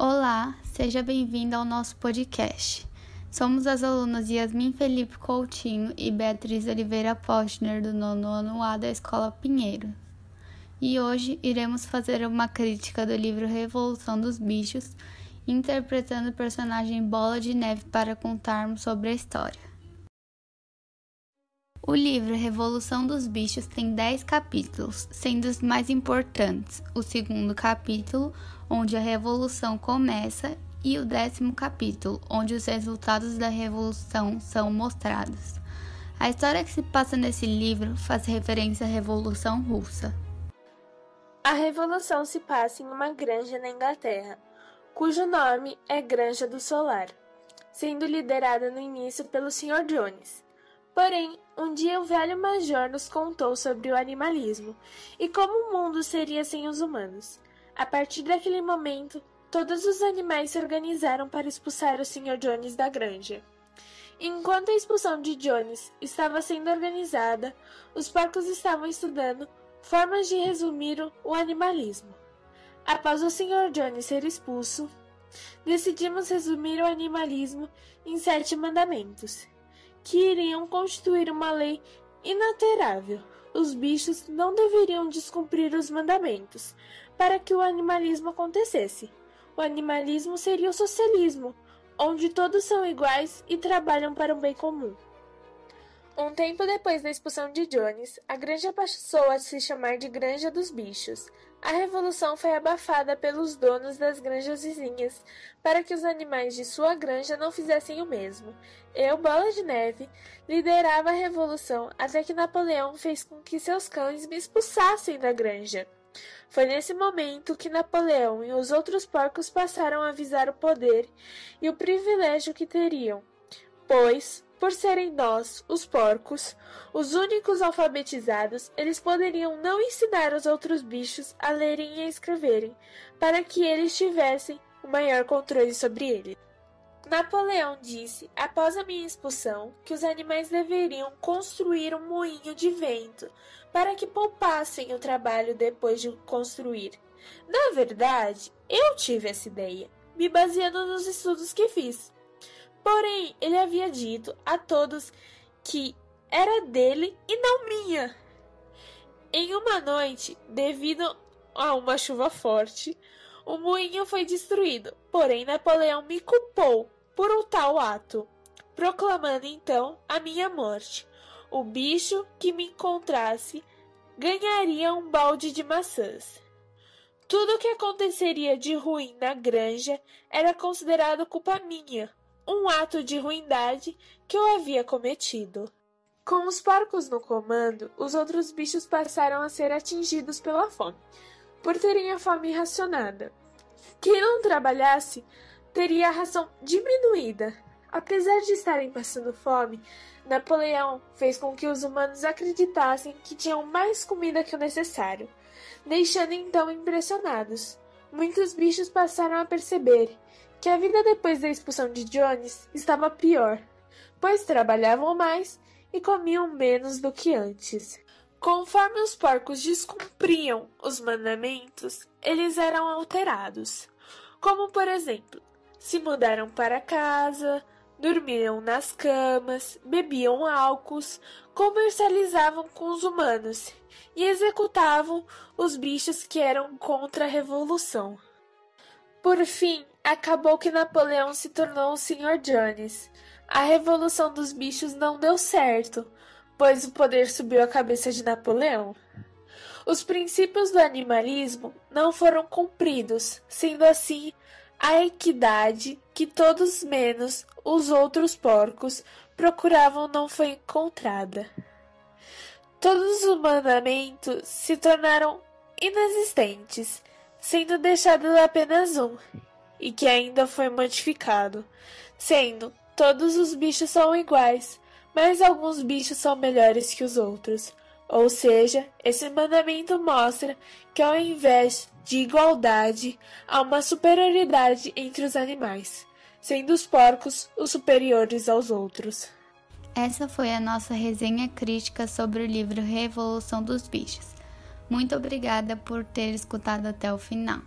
Olá, seja bem-vindo ao nosso podcast. Somos as alunas Yasmin Felipe Coutinho e Beatriz Oliveira Postner do nono ano A da Escola Pinheiro. E hoje iremos fazer uma crítica do livro Revolução dos Bichos, interpretando o personagem Bola de Neve para contarmos sobre a história. O livro Revolução dos Bichos tem 10 capítulos, sendo os mais importantes o segundo capítulo, onde a revolução começa, e o décimo capítulo, onde os resultados da revolução são mostrados. A história que se passa nesse livro faz referência à Revolução Russa. A revolução se passa em uma granja na Inglaterra, cujo nome é Granja do Solar, sendo liderada no início pelo Sr. Jones. Porém, um dia o velho major nos contou sobre o animalismo e como o mundo seria sem os humanos. A partir daquele momento, todos os animais se organizaram para expulsar o Sr. Jones da granja. Enquanto a expulsão de Jones estava sendo organizada, os porcos estavam estudando formas de resumir o animalismo. Após o Sr. Jones ser expulso, decidimos resumir o animalismo em sete mandamentos que iriam constituir uma lei inaterável. Os bichos não deveriam descumprir os mandamentos para que o animalismo acontecesse. O animalismo seria o socialismo, onde todos são iguais e trabalham para o bem comum. Um tempo depois da expulsão de Jones, a granja passou a se chamar de Granja dos Bichos. A revolução foi abafada pelos donos das granjas vizinhas para que os animais de sua granja não fizessem o mesmo. Eu, Bola de Neve, liderava a revolução até que Napoleão fez com que seus cães me expulsassem da granja. Foi nesse momento que Napoleão e os outros porcos passaram a avisar o poder e o privilégio que teriam, pois por serem nós, os porcos, os únicos alfabetizados, eles poderiam não ensinar os outros bichos a lerem e a escreverem, para que eles tivessem o maior controle sobre ele. Napoleão disse, após a minha expulsão, que os animais deveriam construir um moinho de vento para que poupassem o trabalho depois de construir. Na verdade, eu tive essa ideia, me baseando nos estudos que fiz. Porém, ele havia dito a todos que era dele e não minha. Em uma noite, devido a uma chuva forte, o moinho foi destruído, porém Napoleão me culpou por o tal ato, proclamando então a minha morte. O bicho que me encontrasse ganharia um balde de maçãs. Tudo o que aconteceria de ruim na granja era considerado culpa minha, um ato de ruindade que eu havia cometido. Com os porcos no comando, os outros bichos passaram a ser atingidos pela fome, por terem a fome racionada. Quem não trabalhasse teria a ração diminuída. Apesar de estarem passando fome, Napoleão fez com que os humanos acreditassem que tinham mais comida que o necessário, deixando então impressionados. Muitos bichos passaram a perceber que a vida depois da expulsão de Jones estava pior, pois trabalhavam mais e comiam menos do que antes. Conforme os porcos descumpriam os mandamentos, eles eram alterados, como por exemplo, se mudaram para casa, dormiam nas camas, bebiam álcool, comercializavam com os humanos e executavam os bichos que eram contra a revolução. Por fim, acabou que Napoleão se tornou o Sr. Jones. A revolução dos bichos não deu certo, pois o poder subiu à cabeça de Napoleão. Os princípios do animalismo não foram cumpridos, sendo assim a equidade que todos menos os outros porcos procuravam não foi encontrada. Todos os mandamentos se tornaram inexistentes sendo deixado apenas um, e que ainda foi modificado, sendo todos os bichos são iguais, mas alguns bichos são melhores que os outros. Ou seja, esse mandamento mostra que ao invés de igualdade, há uma superioridade entre os animais, sendo os porcos os superiores aos outros. Essa foi a nossa resenha crítica sobre o livro Revolução dos Bichos. Muito obrigada por ter escutado até o final.